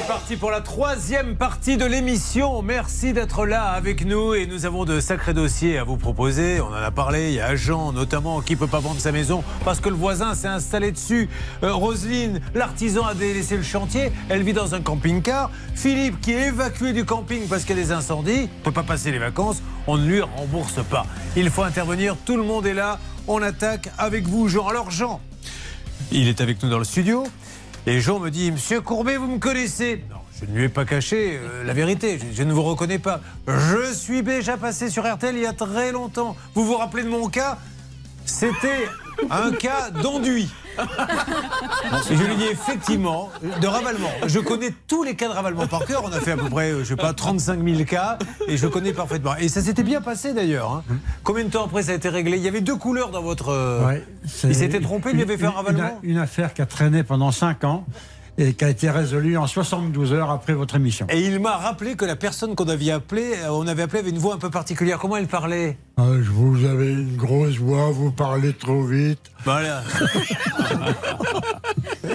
c'est parti pour la troisième partie de l'émission. Merci d'être là avec nous et nous avons de sacrés dossiers à vous proposer. On en a parlé. Il y a Jean notamment qui peut pas vendre sa maison parce que le voisin s'est installé dessus. Euh, Roselyne, l'artisan a délaissé le chantier. Elle vit dans un camping-car. Philippe qui est évacué du camping parce qu'il y a des incendies. Peut pas passer les vacances. On ne lui rembourse pas. Il faut intervenir. Tout le monde est là. On attaque avec vous, Jean. Alors Jean, il est avec nous dans le studio. Et Jean me dit, Monsieur Courbet, vous me connaissez Non, je ne lui ai pas caché euh, la vérité. Je, je ne vous reconnais pas. Je suis déjà passé sur RTL il y a très longtemps. Vous vous rappelez de mon cas? C'était un cas d'enduit. Et je lui dis effectivement, de ravalement. Je connais tous les cas de ravalement par cœur. On a fait à peu près, je sais pas, 35 000 cas et je connais parfaitement. Et ça s'était bien passé d'ailleurs. hein. Combien de temps après ça a été réglé? Il y avait deux couleurs dans votre. euh, Ouais, il s'était trompé, il lui avait fait un une- ravalement? une, une affaire qui a traîné pendant 5 ans et qui a été résolue en 72 heures après votre émission. Et il m'a rappelé que la personne qu'on avait appelée, euh, on avait appelé avait une voix un peu particulière. Comment elle parlait? Ah, je vous avez une grosse voix, vous parlez trop vite. Voilà.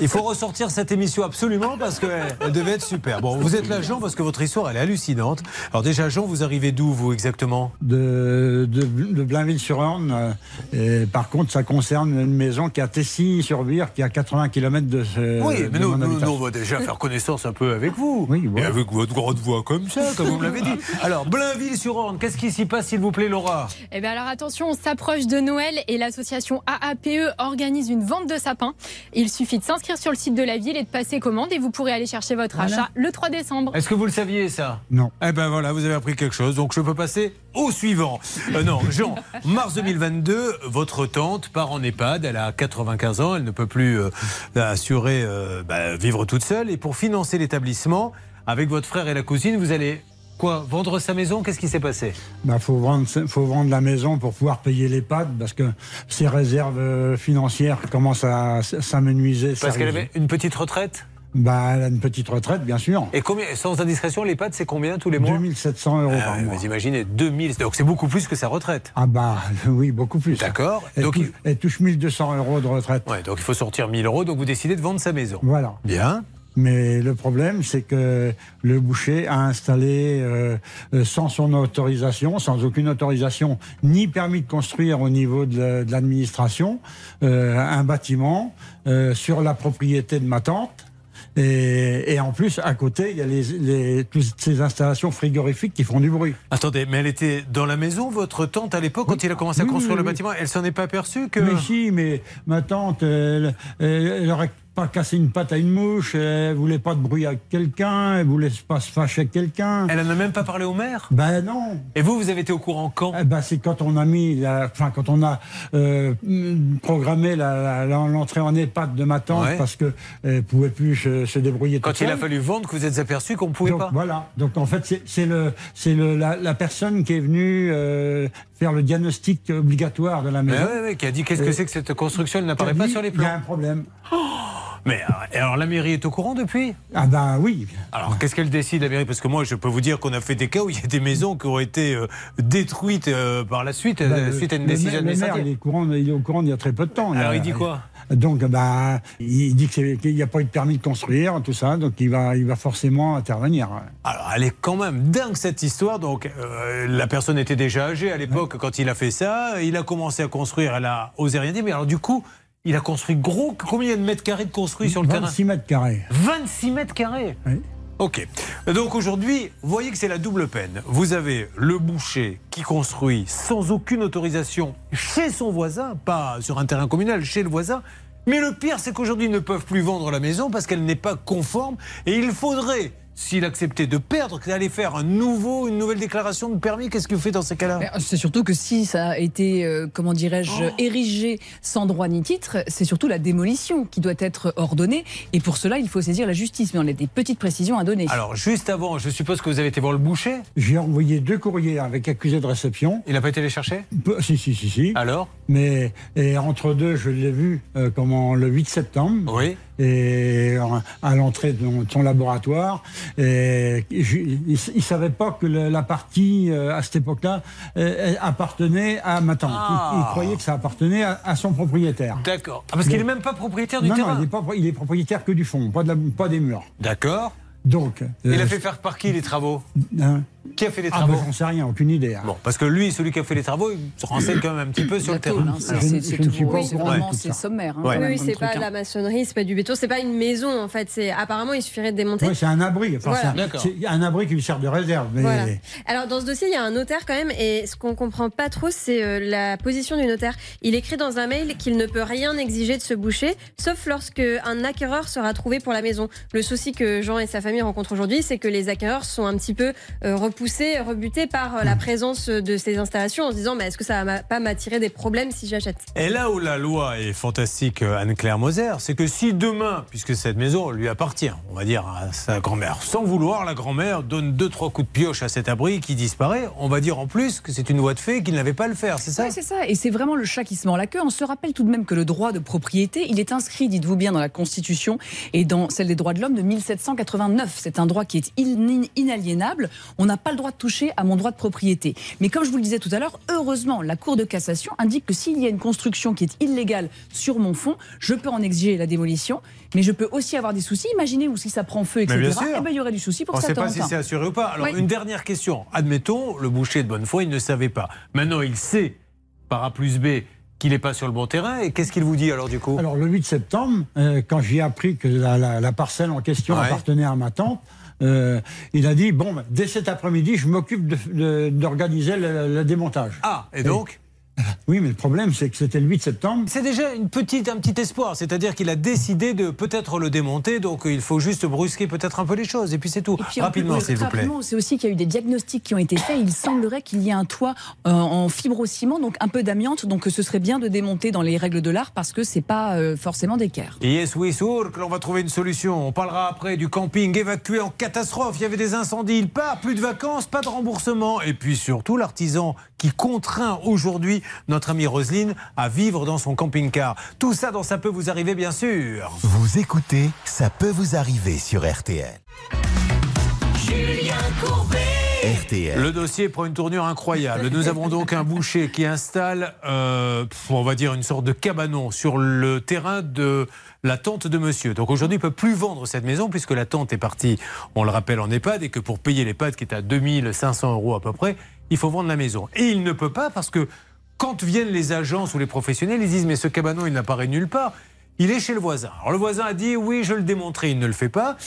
Il faut ressortir cette émission absolument parce qu'elle elle devait être super. Bon, vous êtes là, Jean, parce que votre histoire, elle est hallucinante. Alors déjà, Jean, vous arrivez d'où, vous, exactement? De, de, de Blainville-sur-Orne. euh, par contre, ça concerne une maison qui est à Tessy-sur-Vire, qui est à 80 km de ce. Oui, mais nous, nous, on va déjà faire connaissance un peu avec vous. Oui, Et avec votre grande voix comme ça, comme vous me l'avez dit. Alors, Blainville-sur-Orne, qu'est-ce qui s'y passe, s'il vous plaît, Laura? Eh bien alors attention, on s'approche de Noël et l'association AAPE organise une vente de sapins. Il suffit de s'inscrire sur le site de la ville et de passer commande et vous pourrez aller chercher votre Voilà. achat le 3 décembre. Est-ce que vous le saviez, ça? Non. Eh ben voilà, vous avez appris quelque chose, donc je peux passer au suivant. Euh, non, Jean, mars 2022, votre tante part en EHPAD, elle a 95 ans, elle ne peut plus euh, assurer euh, bah, vivre toute seule, et pour financer l'établissement, avec votre frère et la cousine, vous allez quoi Vendre sa maison Qu'est-ce qui s'est passé? Bah, faut vendre, faut vendre la maison pour pouvoir payer les pattes parce que ses réserves euh, financières commencent à s'amenuiser. Parce qu'elle avait une petite retraite? Bah, elle a une petite retraite, bien sûr. Et combien, sans indiscretion, l'EHPAD, c'est combien tous les mois? 2700 euros Ah par mois. Vous imaginez, 2000, donc c'est beaucoup plus que sa retraite. Ah bah oui, beaucoup plus. D'accord. Elle, Donc, touche, elle touche 1200 euros de retraite. Ouais, donc il faut sortir 1000 euros, donc vous décidez de vendre sa maison. Voilà. Bien. Mais le problème, c'est que le boucher a installé, euh, euh, sans son autorisation, sans aucune autorisation, ni permis de construire au niveau de la- de l'administration, euh, un bâtiment euh, sur la propriété de ma tante. Et, et en plus, à côté, il y a les, les- toutes ces installations frigorifiques qui font du bruit. Attendez, mais elle était dans la maison, votre tante, à l'époque, quand il a commencé à construire oui, le bâtiment Elle s'en est pas aperçue que. Mais si, mais ma tante, elle, elle, elle aurait pas cassé une patte à une mouche, elle voulait pas de bruit avec quelqu'un, elle voulait pas se fâcher avec quelqu'un. Elle n'a même pas parlé au maire? Ben non. Et vous, vous avez été au courant quand? Eh ben, c'est quand on a mis, la- enfin quand on a euh, mm, programmé l'entrée en EHPAD de ma tante Ouais. parce que elle pouvait plus se, se débrouiller. Quand il a fallu vendre, que vous êtes aperçu qu'on ne pouvait Donc, pas Voilà. Donc en fait, c'est- c'est le, c'est le, la, la personne qui est venue euh, faire le diagnostic obligatoire de la Mais maison. ouais, ouais, qui a dit qu'est-ce que c'est que cette construction Elle n'apparaît pas sur les Il y a plans. un problème. Mais euh, alors la mairie est au courant depuis? Ah ben oui. Alors qu'est-ce qu'elle décide la mairie? Parce que moi je peux vous dire qu'on a fait des cas où il y a des maisons qui ont été euh, détruites euh, par la suite, Ben, euh, le- suite à une le décision le maire, il est, courant, il est au courant il y a très peu de temps. Alors il dit quoi? Donc, bah, il dit qu'il n'y a pas eu de permis de construire, tout ça, donc il va, il va forcément intervenir. Alors, elle est quand même dingue cette histoire. Donc, euh, la personne était déjà âgée à l'époque quand il a fait ça. Il a commencé à construire, elle a osé rien dire. Mais alors, du coup, il a construit gros. Combien de mètres carrés de construit sur le terrain? 26 mètres carrés. 26 mètres carrés? Oui. Ok. Donc aujourd'hui, vous voyez que c'est la double peine. Vous avez le boucher qui construit sans aucune autorisation chez son voisin, pas sur un terrain communal, chez le voisin. Mais le pire, c'est qu'aujourd'hui, ils ne peuvent plus vendre la maison parce qu'elle n'est pas conforme. Et il faudrait, s'il acceptait de perdre, d'aller faire un nouveau, une nouvelle déclaration de permis. Qu'est-ce que vous faites dans ces cas-là? Mais C'est surtout que si ça a été, euh, comment dirais-je, Oh. érigé sans droit ni titre, c'est surtout la démolition qui doit être ordonnée. Et pour cela, il faut saisir la justice. Mais on a des petites précisions à donner. Alors, juste avant, je suppose que vous avez été voir le boucher? J'ai envoyé deux courriers avec accusé de réception. Il n'a pas été les chercher? Peu- Si, si, si, si. Alors? Mais et entre deux, je l'ai vu euh, comment, le 8 septembre. Oui. Et euh, à l'entrée de son- laboratoire. Et il ne savait pas que la partie, euh, à cette époque-là, euh, appartenait à ma tante. Il- Ah. Il, croyait que ça appartenait à, à son propriétaire. D'accord. Ah, parce qu'il n'est même pas propriétaire du non, terrain. non, il est, pas, il est propriétaire que du fond, pas, de la- pas des murs. D'accord. Donc, Il euh, a fait faire par qui les travaux? Hein? Qui a fait les Ah, travaux ben, j'en sais rien, aucune idée. hein. Bon, parce que lui, celui qui a fait les travaux, il se renseigne quand même un petit peu sur La le terrain. hein, c'est- oui, vraiment sommaire. hein, Ouais. même Oui, c'est pas de la maçonnerie, c'est pas du béton, c'est pas une maison en fait. C'est apparemment il suffirait de démonter. Ouais, c'est un abri. Enfin, Voilà. c'est un- abri qui lui sert de réserve. Mais Voilà. Alors dans ce dossier, il y a un notaire quand même, et ce qu'on comprend pas trop, c'est euh, la position du notaire. Il écrit dans un mail qu'il ne peut rien exiger de ce boucher, sauf lorsque un acquéreur sera trouvé pour la maison. Le souci que Jean et sa famille rencontrent aujourd'hui, c'est que les acquéreurs sont un petit peu euh, repoussés, rebutés par euh, la présence de ces installations, en se disant, mais est-ce que ça va pas m'attirer des problèmes si j'achète? Et là où la loi est fantastique, euh, Anne-Claire Moser, c'est que si demain, puisque cette maison lui appartient, on va dire à sa grand-mère, sans vouloir, la grand-mère donne deux, trois coups de pioche à cet abri qui disparaît, on va dire en plus que c'est une loi de fait qu'il n'avait pas à le faire, c'est ça? Oui, c'est ça. Et c'est vraiment le chat qui se mord la queue. On se rappelle tout de même que le droit de propriété, il est inscrit, dites-vous bien, dans la Constitution et dans celle des droits de l'homme de 1789. C'est un droit qui est in- inaliénable. On n'a pas le droit de toucher à mon droit de propriété. Mais comme je vous le disais tout à l'heure, heureusement, la Cour de cassation indique que s'il y a une construction qui est illégale sur mon fond, je peux en exiger la démolition, mais je peux aussi avoir des soucis. Imaginez où si ça prend feu, etc. Mais bien sûr. eh ben, il y aurait du souci pour On ne sa sait pas si c'est assuré ou pas. Alors, Oui. une dernière question. Admettons, le boucher de bonne foi, il ne savait pas. Maintenant, il sait, par A plus B, qu'il n'est pas sur le bon terrain. Et qu'est-ce qu'il vous dit alors, du coup? Alors, le 8 septembre, euh, quand j'ai appris que la, la- la parcelle en question Ouais. appartenait à ma tante, euh, il a dit Bon, dès cet après-midi, je m'occupe d'organiser le démontage. Ah, et donc? Oui, mais le problème, c'est que c'était le 8 septembre. C'est déjà une petite, un petit espoir, c'est-à-dire qu'il a décidé de peut-être le démonter, donc il faut juste brusquer peut-être un peu les choses, et puis c'est tout. Et puis, en Rapidement, s'il vous plaît. rapidement, C'est aussi qu'il y a eu des diagnostics qui ont été faits. Il semblerait qu'il y ait un toit euh, en fibrociment, donc un peu d'amiante. Donc ce serait bien de démonter dans les règles de l'art parce que c'est pas euh, forcément d'équerre. Yes, oui, sûr que l'on va trouver une solution. On parlera après du camping évacué en catastrophe. Il y avait des incendies, il part, plus de vacances, pas de remboursement. Et puis surtout, l'artisan qui contraint aujourd'hui notre amie Roselyne à vivre dans son camping-car. Tout ça dans Ça peut vous arriver, bien sûr. Vous écoutez Ça peut vous arriver sur RTL. RTL. Le dossier prend une tournure incroyable. Nous avons donc un boucher qui installe, euh, on va dire, une sorte de cabanon sur le terrain de la tante de monsieur. Donc aujourd'hui, il ne peut plus vendre cette maison puisque la tante est partie, on le rappelle, en EHPAD et que pour payer l'EHPAD qui est à 2500 euros à peu près, il faut vendre la maison. Et il ne peut pas parce que quand viennent les agences ou les professionnels, ils disent mais ce cabanon, il n'apparaît nulle part. Il est chez le voisin. Alors le voisin a dit oui, je le démontrer, il ne le fait pas.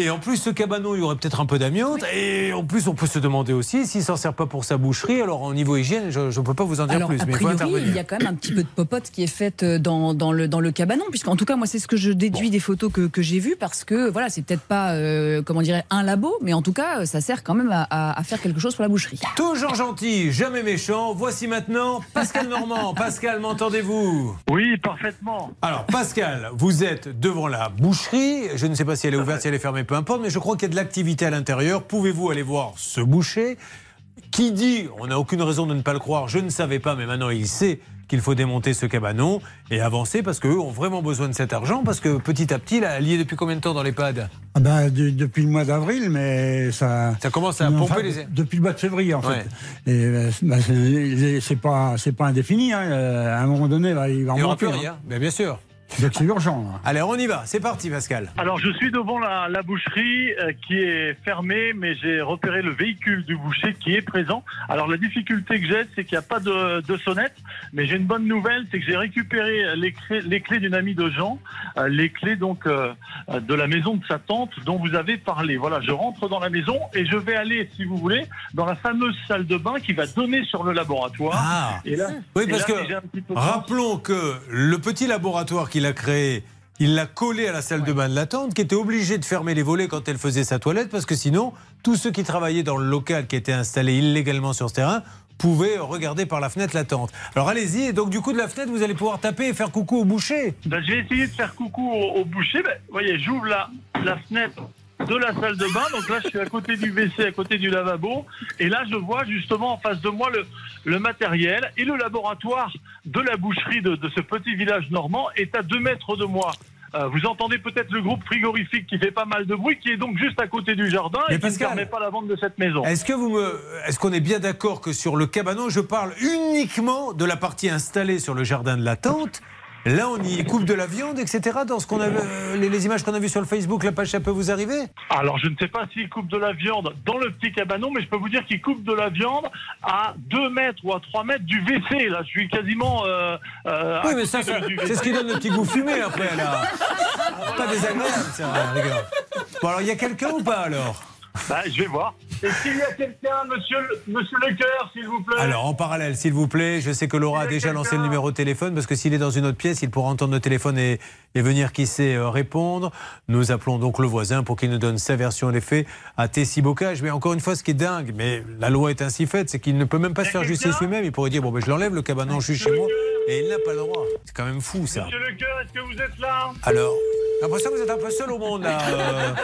Et en plus, ce cabanon, il y aurait peut-être un peu d'amiante. Et en plus, on peut se demander aussi s'il s'en sert pas pour sa boucherie. Alors, au niveau hygiène, je ne peux pas vous en dire Alors, plus, a mais il faut priori, intervenir. il y a quand même un petit peu de popote qui est faite euh, dans, dans, le, dans le cabanon, puisqu'en tout cas, moi, c'est ce que je déduis des photos que, que j'ai vues, parce que voilà, c'est peut-être pas, euh, comment dirais un labo, mais en tout cas, euh, ça sert quand même à, à- à faire quelque chose pour la boucherie. Toujours gentil, jamais méchant. Voici maintenant Pascal Normand. Pascal, m'entendez-vous? Oui, parfaitement. Alors, Pascal, vous êtes devant la boucherie. Je ne sais pas si elle est ouverte, si elle est fermée, peu importe, mais je crois qu'il y a de l'activité à l'intérieur. Pouvez-vous aller voir ce boucher qui dit, on n'a aucune raison de ne pas le croire, je ne savais pas, mais maintenant il sait qu'il faut démonter ce cabanon et avancer parce qu'eux ont vraiment besoin de cet argent parce que petit à petit, là, lié depuis combien de temps dans l'EHPAD Ah ben, de- depuis le mois d'avril, mais ça. Ça commence à Enfin, pomper les... Depuis le mois de février, en Ouais. fait. Et euh, ben, c'est c'est pas, indéfini. hein. Euh, À un moment donné, là, il va en manquer. hein. bien, bien sûr. Donc c'est urgent. là. Allez, on y va, c'est parti Pascal. Alors, je suis devant la, la boucherie euh, qui est fermée, mais j'ai repéré le véhicule du boucher qui est présent. Alors, la difficulté que j'ai, c'est qu'il n'y a pas de, de sonnette, mais j'ai une bonne nouvelle, c'est que j'ai récupéré les clés, les clés d'une amie de Jean, euh, les clés donc euh, de la maison de sa tante dont vous avez parlé. Voilà, je rentre dans la maison et je vais aller, si vous voulez, dans la fameuse salle de bain qui va donner sur le laboratoire. Ah Et là, Oui, et parce là, que rappelons que le petit laboratoire qu'il a créé, il l'a collé à la salle de bain de la tante, qui était obligée de fermer les volets quand elle faisait sa toilette, parce que sinon, tous ceux qui travaillaient dans le local qui était installé illégalement sur ce terrain pouvaient regarder par la fenêtre la tente. Alors allez-y, et donc du coup de la fenêtre, vous allez pouvoir taper et faire coucou au boucher. Ben, je vais essayer de faire coucou au, au boucher. Ben, vous voyez, j'ouvre la, la fenêtre de la salle de bain. Donc là, je suis à côté du WC, à côté du lavabo. Et là, je vois justement en face de moi le, le matériel et le laboratoire de la boucherie de, de ce petit village normand est à deux mètres de moi. Euh, vous entendez peut-être le groupe frigorifique qui fait pas mal de bruit, qui est donc juste à côté du jardin Mais et qui ne Pascal- permet pas la vente de cette maison. Est-ce que vous me, est-ce qu'on est bien d'accord que sur le cabanon, je parle uniquement de la partie installée sur le jardin de la tente Là, on y coupe de la viande, etc. Dans ce qu'on a, euh, les, les images qu'on a vues sur le Facebook, la page, ça peut vous arriver? Alors, je ne sais pas s'il coupe de la viande dans le petit cabanon, mais je peux vous dire qu'il coupe de la viande à 2 mètres ou à 3 mètres du WC. Là, je suis quasiment. euh, euh, Oui, mais ça, c'est ce qui donne le petit goût fumé après, là. Pas désagréable, ça. Bon, alors, il y a quelqu'un ou pas, alors? Bah, je vais voir. Est-ce qu'il y a quelqu'un, monsieur, le- monsieur Lecoeur, s'il vous plaît Alors, en parallèle, s'il vous plaît, je sais que Laura a déjà lancé le numéro de téléphone parce que s'il est dans une autre pièce, il pourra entendre le téléphone et, et venir, qui sait, euh, répondre. Nous appelons donc le voisin pour qu'il nous donne sa version des faits à Tessie Bocage. Mais encore une fois, ce qui est dingue, mais la loi est ainsi faite, c'est qu'il ne peut même pas se faire justice lui-même. Il pourrait dire, bon, ben, je l'enlève, le cabanon, je suis chez moi. Et il n'a pas le droit. C'est quand même fou, ça. Monsieur Lecoeur, est-ce que vous êtes là? Alors, l'impression que vous êtes un peu seul au monde, là. euh.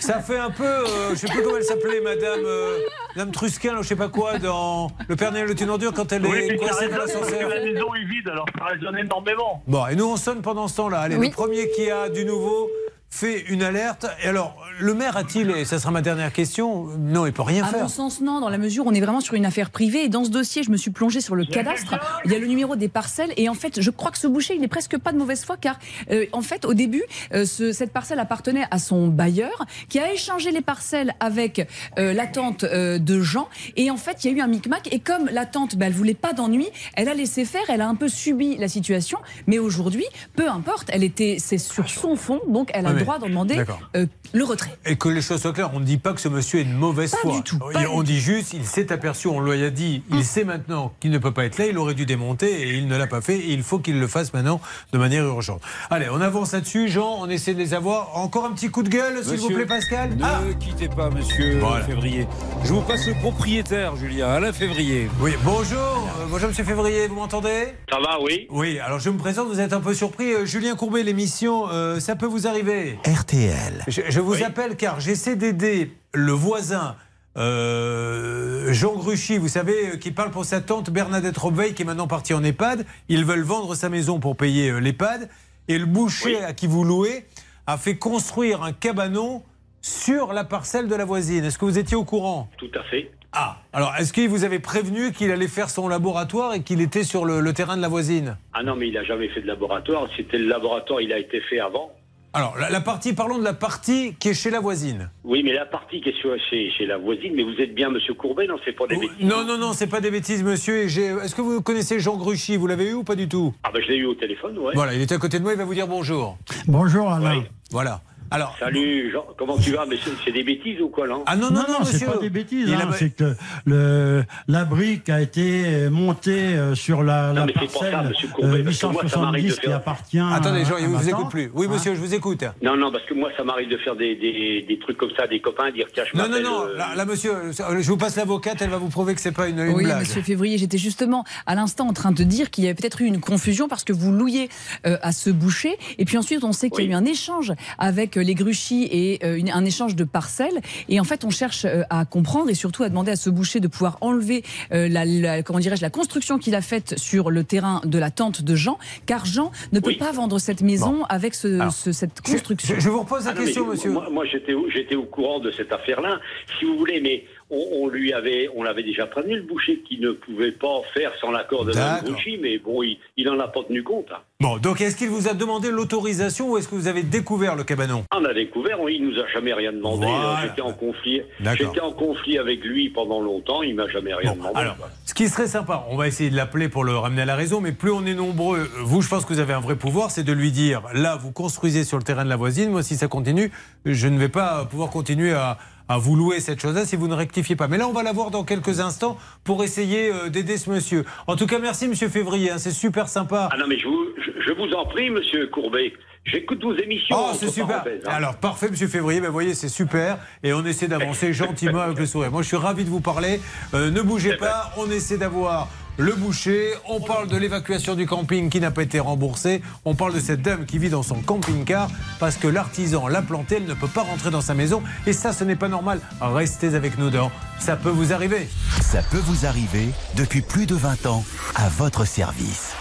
ça fait un peu, euh, je sais plus comment elle s'appelait, madame, euh, madame Trusquin, je sais pas quoi, dans Le Père Noël de une ordure, quand elle Oui, est coincée dans résonne parce que l'ascenseur. la maison est vide, alors ça résonne énormément. Bon, et nous, on sonne pendant ce temps-là. Allez, Oui. le premier qui a du nouveau fait une alerte. Et alors, le maire a-t-il, et ça sera ma dernière question, non, il peut rien À faire. mon sens, non, dans la mesure où on est vraiment sur une affaire privée. Et dans ce dossier, je me suis plongée sur le cadastre. Il y a le numéro des parcelles. Et en fait, je crois que ce boucher, il n'est presque pas de mauvaise foi, car euh, en fait, au début, euh, ce- cette parcelle appartenait à son bailleur, qui a échangé les parcelles avec euh, la tante euh, de Jean. Et en fait, il y a eu un micmac. Et comme la tante, ben, elle voulait pas d'ennui, elle a laissé faire. Elle a un peu subi la situation. Mais aujourd'hui, peu importe, elle était, c'est sur son fond, donc elle a droit d'en demander euh, le retrait. Et que les choses soient claires, on ne dit pas que ce monsieur est de mauvaise Pas foi. du tout, pas on du dit juste, il s'est aperçu, on lui a dit, il sait maintenant qu'il ne peut pas être là, il aurait dû démonter et il ne l'a pas fait et il faut qu'il le fasse maintenant de manière urgente. Allez, on avance là-dessus, Jean, on essaie de les avoir. Encore un petit coup de gueule, s'il vous plaît, Pascal Ne Ah quittez pas, monsieur Voilà. Février. Je vous passe le propriétaire, Julien, Alain Février. Oui, bonjour, euh, bonjour Monsieur Février, vous m'entendez? Ça va, oui Oui, alors je me présente, vous êtes un peu surpris. Euh, Julien Courbet, l'émission, euh, ça peut vous arriver RTL. Je, je vous appelle car j'essaie d'aider le voisin euh, Jean Gruchy, vous savez, euh, qui parle pour sa tante Bernadette Robveil, qui est maintenant partie en EHPAD. Ils veulent vendre sa maison pour payer euh, l'EHPAD. Et le boucher à qui vous louez a fait construire un cabanon sur la parcelle de la voisine. Est-ce que vous étiez au courant? Tout à fait. Ah, alors est-ce qu'il vous avait prévenu qu'il allait faire son laboratoire et qu'il était sur le, le terrain de la voisine? Ah non, mais il n'a jamais fait de laboratoire. C'était le laboratoire, il a été fait avant. Alors, la, la partie, parlons de la partie qui est chez la voisine. Oui, mais la partie qui est chez, chez la voisine, mais vous êtes bien Monsieur Courbet, non C'est pas des bêtises. Non, non, non, c'est pas des bêtises, monsieur. Est-ce que vous connaissez Jean Gruchy? Vous l'avez eu ou pas du tout? Ah ben je l'ai eu au téléphone, ouais. Voilà, il est à côté de moi, il va vous dire bonjour. Bonjour Alain. Voilà. Alors. Salut, Jean, comment tu vas Mais c'est c'est des bêtises ou quoi, non Ah non, non, non, c'est monsieur. pas des bêtises. Hein, a- C'est que le, la brique a été montée euh, sur la, Non, la mais c'est pour ça, parcelle monsieur Courbet, euh, parce que moi, ça m'arrive de 870 qui faire- appartient. Attendez, Jean, à, il à vous écoute plus. Oui, Hein. monsieur, je vous écoute. Non, non, parce que moi, ça m'arrive de faire des, des, des trucs comme ça, des copains, dire tiens, je Non, non, non, euh, là, là, monsieur, euh, je vous passe l'avocate, elle va vous prouver que c'est pas une, une Oui, blague. Monsieur Février, j'étais justement à l'instant en train de dire qu'il y avait peut-être eu une confusion parce que vous louiez euh, à ce boucher et puis ensuite on sait qu'il y a eu un échange avec euh, les Gruchy et euh, une- un échange de parcelles et en fait on cherche euh, à comprendre et surtout à demander à ce boucher de pouvoir enlever euh, la, la- comment dirais-je la construction qu'il a faite sur le terrain de la tente de Jean car Jean ne peut Oui. pas vendre cette maison avec ce- Alors, ce- cette construction. je- je vous repose la Ah non, question, monsieur. Moi, moi, j'étais au, j'étais au courant de cette affaire-là, si vous voulez, mais on, on lui avait, on l'avait déjà prévenu le boucher qui ne pouvait pas faire sans l'accord de Mme. Grouchy, mais bon, il, il en a pas tenu compte. hein. Bon, donc est-ce qu'il vous a demandé l'autorisation ou est-ce que vous avez découvert le cabanon? On a découvert, on- il nous a jamais rien demandé. Voilà. J'étais en conflit, j'étais en conflit avec lui pendant longtemps, il m'a jamais rien Bon, demandé. alors, ce qui serait sympa, on va essayer de l'appeler pour le ramener à la raison, mais plus on est nombreux, vous, je pense que vous avez un vrai pouvoir, c'est de lui dire, là, vous construisez sur le terrain de la voisine, moi, si ça continue, je ne vais pas pouvoir continuer à, à vous louer cette chose-là si vous ne rectifiez pas. Mais là, on va la voir dans quelques instants pour essayer euh, d'aider ce monsieur. En tout cas, merci, monsieur Février, hein, c'est super sympa. Ah non, mais je vous, je, je vous en prie, monsieur Courbet, j'écoute vos émissions. Oh, c'est super. hein. Alors, parfait, monsieur Février. Ben, vous voyez, c'est super. Et on essaie d'avancer gentiment avec le sourire. Moi, je suis ravi de vous parler. Euh, ne bougez pas. On essaie d'avoir le boucher. On parle de l'évacuation du camping qui n'a pas été remboursée. On parle de cette dame qui vit dans son camping-car parce que l'artisan l'a plantée. Elle ne peut pas rentrer dans sa maison. Et ça, ce n'est pas normal. Restez avec nous dans Ça peut vous arriver. Ça peut vous arriver depuis plus de 20 ans à votre service.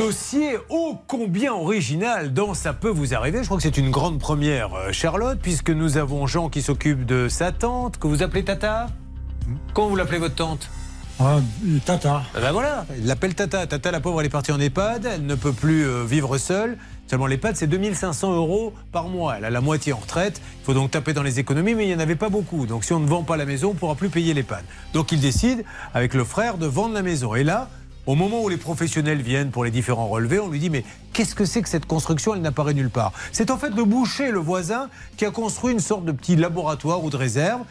Dossier ô combien original dans Ça peut vous arriver. Je crois que c'est une grande première, euh, Charlotte, puisque nous avons Jean qui s'occupe de sa tante, que vous appelez Tata? Comment vous l'appelez votre tante? Ah, tata. Ben ben voilà, il l'appelle Tata. Tata, la pauvre, elle est partie en EHPAD, elle ne peut plus euh, vivre seule. Seulement l'EHPAD, c'est 2500 euros par mois. Elle a la moitié en retraite. Il faut donc taper dans les économies, mais il n'y en avait pas beaucoup. Donc si on ne vend pas la maison, on ne pourra plus payer l'EHPAD. Donc il décide, avec le frère, de vendre la maison. Et là, au moment où les professionnels viennent pour les différents relevés, on lui dit mais qu'est-ce que c'est que cette construction? Elle n'apparaît nulle part. C'est en fait le boucher, le voisin, qui a construit une sorte de petit laboratoire ou de réserve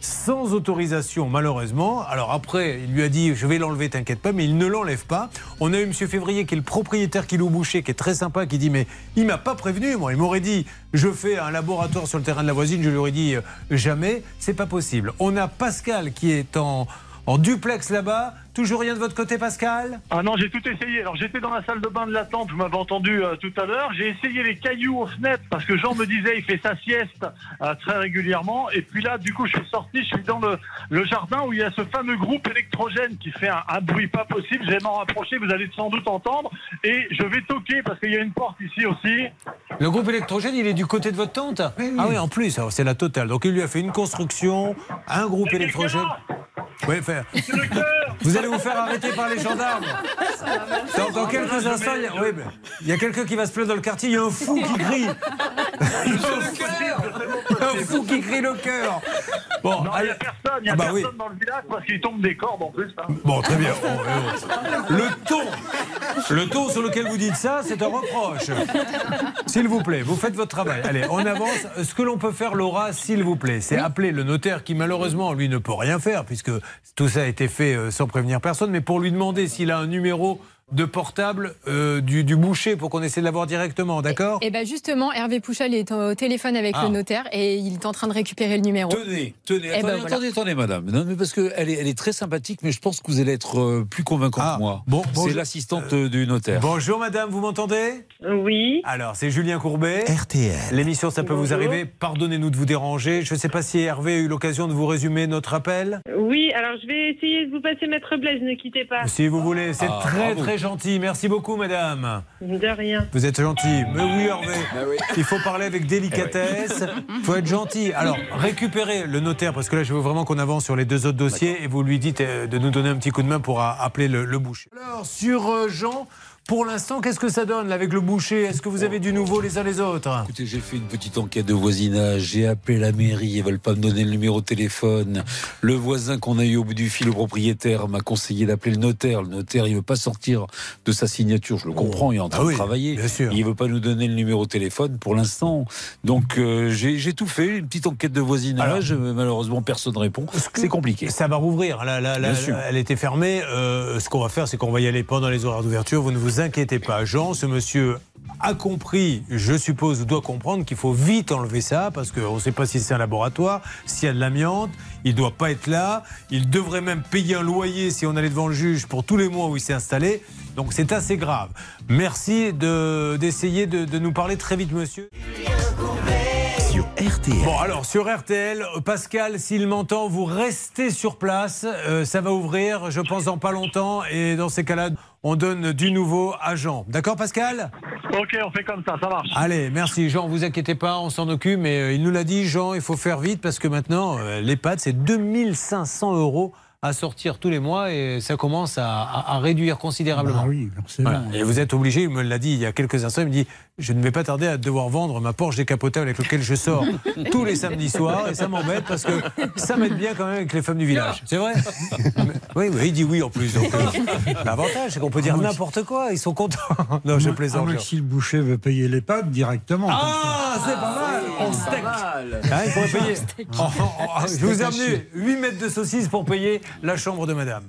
sans autorisation, malheureusement. Alors après, il lui a dit, je vais l'enlever, t'inquiète pas, mais il ne l'enlève pas. On a eu M. Février, qui est le propriétaire qui loue Boucher, qui est très sympa, qui dit, mais il m'a pas prévenu, moi. Il m'aurait dit, je fais un laboratoire sur le terrain de la voisine, je lui aurais dit, euh, jamais, c'est pas possible. On a Pascal qui est en, en duplex là-bas. Toujours rien de votre côté, Pascal? Ah non, j'ai tout essayé. Alors j'étais dans la salle de bain de l'attente, vous m'avez entendu euh, tout à l'heure. J'ai essayé les cailloux aux fenêtres parce que Jean me disait il fait sa sieste euh, très régulièrement. Et puis là, du coup, je suis sorti, je suis dans le, le jardin où il y a ce fameux groupe électrogène qui fait un, un bruit pas possible. Je vais m'en rapprocher, vous allez sans doute entendre. Et je vais toquer parce qu'il y a une porte ici aussi. Le groupe électrogène, il est du côté de votre tante Ah oui, en plus, c'est la totale. Donc il lui a fait une construction, un groupe électrogène. Oui, faire. Vous allez vous faire arrêter par les gendarmes. Dans, dans quelques instants, il y a, oui, mais il y a quelqu'un qui va se plaindre dans le quartier. Il y a un fou qui crie. un fou qui crie le cœur. Bon, Non, il n'y allez. a personne, il n'y a Ah bah personne oui. dans le village parce qu'il tombe des cordes en plus. hein. Bon, très bien. Oh, oh. Le ton, le ton sur lequel vous dites ça, c'est un reproche. S'il vous plaît, vous faites votre travail. Allez, on avance. Ce que l'on peut faire, Laura, s'il vous plaît, c'est appeler le notaire qui, malheureusement, lui ne peut rien faire puisque tout ça a été fait euh, sans prévenir personne, mais pour lui demander s'il a un numéro de portable euh, du, du boucher pour qu'on essaie de l'avoir directement, d'accord? Et bien justement, Hervé Pouchal est au téléphone avec Ah. le notaire et il est en train de récupérer le numéro. Tenez, tenez, Eh attendez, ben voilà. attendez, attendez, madame. Non, mais parce qu'elle est, elle est très sympathique, mais je pense que vous allez être euh, plus convaincant Ah, que moi. bon, c'est l'assistante euh, du notaire. Bonjour madame, vous m'entendez? Oui, Alors, c'est Julien Courbet. RTL. L'émission, ça peut vous arriver. Pardonnez-nous de vous déranger. Je ne sais pas si Hervé a eu l'occasion de vous résumer notre appel. oui. Alors je vais essayer de vous passer Maître Blaise, ne quittez pas. Si vous voulez, c'est Ah, très bravo. très gentil. Merci beaucoup, madame. De rien. Vous êtes gentil. Mais oui, Hervé. Il faut parler avec délicatesse. Il faut être gentil. Alors, récupérez le notaire, parce que là, je veux vraiment qu'on avance sur les deux autres dossiers et vous lui dites euh, de nous donner un petit coup de main pour a- appeler le, le boucher. Alors, sur euh, Jean, pour l'instant, qu'est-ce que ça donne là, avec le boucher? Est-ce que vous avez du nouveau les uns les autres? Écoutez, j'ai fait une petite enquête de voisinage, j'ai appelé la mairie, ils veulent pas me donner le numéro de téléphone. Le voisin qu'on a eu au bout du fil, le propriétaire, m'a conseillé d'appeler le notaire. Le notaire, il veut pas sortir de sa signature, je le comprends, il est en train Ah oui, de travailler. bien sûr. Il veut pas nous donner le numéro de téléphone pour l'instant. Donc euh, j'ai tout fait, une petite enquête de voisinage, mais malheureusement personne ne répond. C'est compliqué. Ça va rouvrir? Là, là, là, Bien sûr. elle était fermée. Euh, ce qu'on va faire, c'est qu'on va y aller pendant les horaires d'ouverture. Vous ne vous inquiétez pas. Jean, ce monsieur a compris, je suppose, doit comprendre qu'il faut vite enlever ça parce qu'on ne sait pas si c'est un laboratoire, s'il y a de l'amiante. Il ne doit pas être là. Il devrait même payer un loyer si on allait devant le juge pour tous les mois où il s'est installé. Donc c'est assez grave. Merci de- d'essayer de, de nous parler très vite, monsieur. RTL. Bon, alors sur RTL, Pascal, s'il m'entend, vous restez sur place. Euh, ça va ouvrir, je pense, dans pas longtemps. Et dans ces cas-là, on donne du nouveau à Jean. D'accord, Pascal? Ok, on fait comme ça, ça marche. Allez, merci. Jean, vous inquiétez pas, on s'en occupe. Mais euh, il nous l'a dit, Jean, il faut faire vite parce que maintenant, euh, l'EHPAD, c'est 2500 euros à sortir tous les mois et ça commence à, à- à réduire considérablement. Ah oui, c'est Voilà. Et vous êtes obligé, il me l'a dit il y a quelques instants, il me dit Je ne vais pas tarder à devoir vendre ma Porsche décapotable avec laquelle je sors tous les samedis soirs. Et ça m'embête parce que ça m'aide bien quand même avec les femmes du village. C'est vrai? Oui, oui, il dit oui en plus. donc, euh, L'avantage, c'est qu'on peut dire Ah, n'importe quoi. Ils sont contents. Non, je Ah, plaisante. si le boucher veut payer les pâtes directement. Ah, c'est pas mal On steak Ah, il pourrait payer. Oh, oh, oh, je vous ai amené 8 mètres de saucisse pour payer la chambre de madame.